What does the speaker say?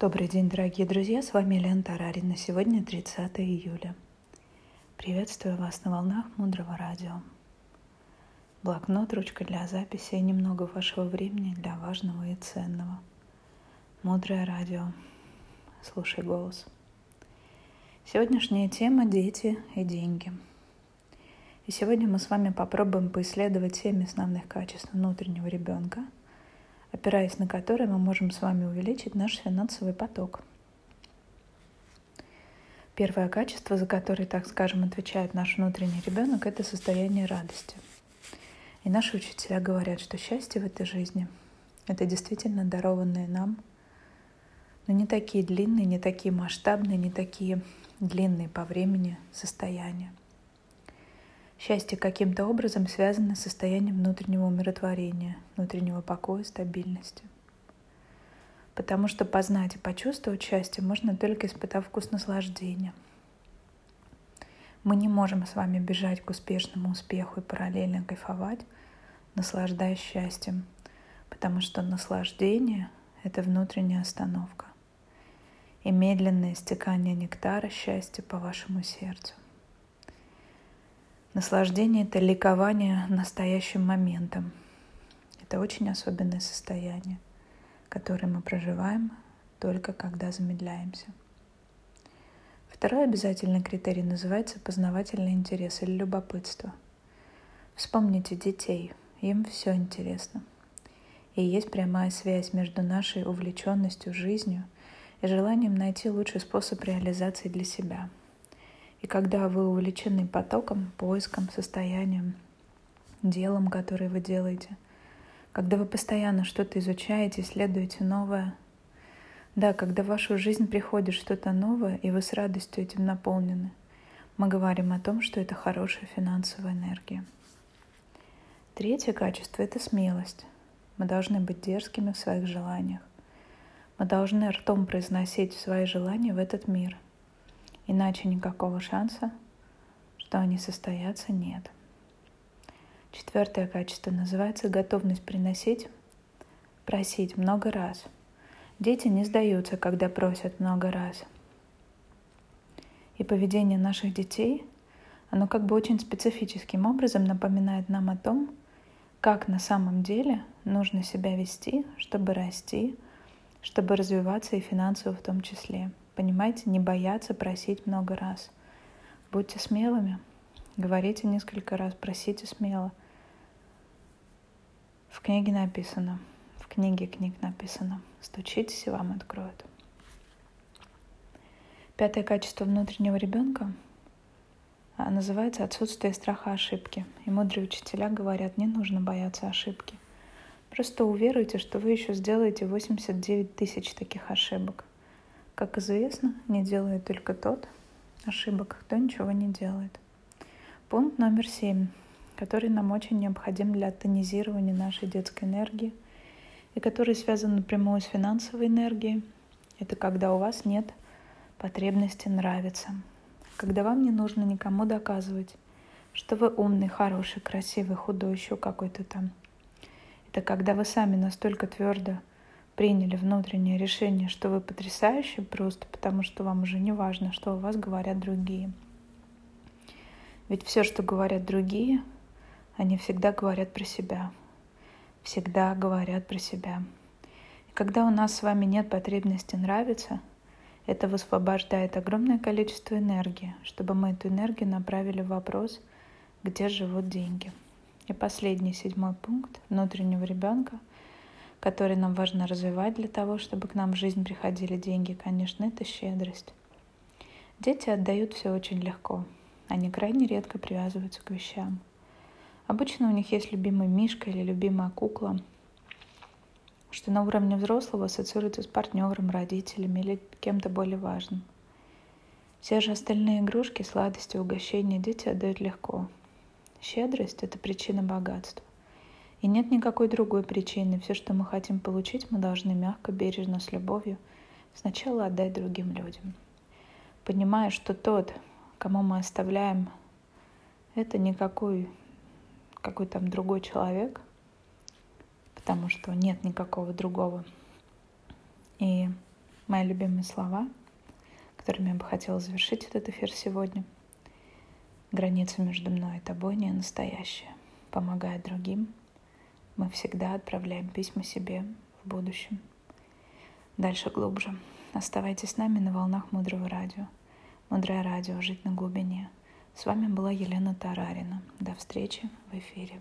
Добрый день, дорогие друзья, с вами Лена Тарарина. Сегодня 30 июля. Приветствую вас на волнах Мудрого Радио. Блокнот, ручка для записи и немного вашего времени для важного и ценного. Мудрое Радио. Слушай голос. Сегодняшняя тема – дети и деньги. И сегодня мы с вами попробуем поисследовать семь основных качеств внутреннего ребенка – опираясь на которые мы можем с вами увеличить наш финансовый поток. Первое качество, за которое, так скажем, отвечает наш внутренний ребенок, это состояние радости. И наши учителя говорят, что счастье в этой жизни — это действительно дарованное нам, но не такие длинные, не такие масштабные, не такие длинные по времени состояния. Счастье каким-то образом связано с состоянием внутреннего умиротворения, внутреннего покоя, стабильности. Потому что познать и почувствовать счастье можно только испытав вкус наслаждения. Мы не можем с вами бежать к успешному успеху и параллельно кайфовать, наслаждаясь счастьем, потому что наслаждение — это внутренняя остановка и медленное стекание нектара счастья по вашему сердцу. Наслаждение — это ликование настоящим моментом. Это очень особенное состояние, которое мы проживаем только когда замедляемся. Второй обязательный критерий называется познавательный интерес или любопытство. Вспомните детей, им все интересно. И есть прямая связь между нашей увлеченностью жизнью и желанием найти лучший способ реализации для себя – и когда вы увлечены потоком, поиском, состоянием, делом, которое вы делаете, когда вы постоянно что-то изучаете, исследуете новое, да, когда в вашу жизнь приходит что-то новое, и вы с радостью этим наполнены, мы говорим о том, что это хорошая финансовая энергия. Третье качество — это смелость. Мы должны быть дерзкими в своих желаниях. Мы должны ртом произносить свои желания в этот мир — Иначе никакого шанса, что они состоятся, нет. Четвертое качество называется готовность приносить, просить много раз. Дети не сдаются, когда просят много раз. И поведение наших детей, оно как бы очень специфическим образом напоминает нам о том, как на самом деле нужно себя вести, чтобы расти, чтобы развиваться и финансово в том числе. Понимаете, не бояться просить много раз. Будьте смелыми. Говорите несколько раз, просите смело. В книге написано, в книге книг написано, стучитесь и вам откроют. Пятое качество внутреннего ребенка а, называется отсутствие страха ошибки. И мудрые учителя говорят, не нужно бояться ошибки. Просто уверуйте, что вы еще сделаете 89 тысяч таких ошибок. Как известно, не делает только тот ошибок, кто ничего не делает. Пункт номер семь, который нам очень необходим для тонизирования нашей детской энергии и который связан напрямую с финансовой энергией, это когда у вас нет потребности нравиться, когда вам не нужно никому доказывать, что вы умный, хороший, красивый, худой, еще какой-то там. Это когда вы сами настолько твердо приняли внутреннее решение, что вы потрясающий просто потому, что вам уже не важно, что о вас говорят другие. Ведь все, что говорят другие, они всегда говорят про себя. Всегда говорят про себя. И когда у нас с вами нет потребности нравиться, это высвобождает огромное количество энергии, чтобы мы эту энергию направили в вопрос, где живут деньги. И последний, седьмой пункт внутреннего ребенка — которые нам важно развивать для того, чтобы к нам в жизнь приходили деньги, конечно, это щедрость. Дети отдают все очень легко. Они крайне редко привязываются к вещам. Обычно у них есть любимый мишка или любимая кукла, что на уровне взрослого ассоциируется с партнером, родителями или кем-то более важным. Все же остальные игрушки, сладости, угощения дети отдают легко. Щедрость – это причина богатства. И нет никакой другой причины. Все, что мы хотим получить, мы должны мягко, бережно, с любовью сначала отдать другим людям. Понимая, что тот, кому мы оставляем, это никакой какой там другой человек, потому что нет никакого другого. И мои любимые слова, которыми я бы хотела завершить этот эфир сегодня. Граница между мной и тобой не настоящая. Помогая другим, мы всегда отправляем письма себе в будущем. Дальше глубже. Оставайтесь с нами на волнах Мудрого Радио. Мудрое Радио. Жить на глубине. С вами была Елена Тарарина. До встречи в эфире.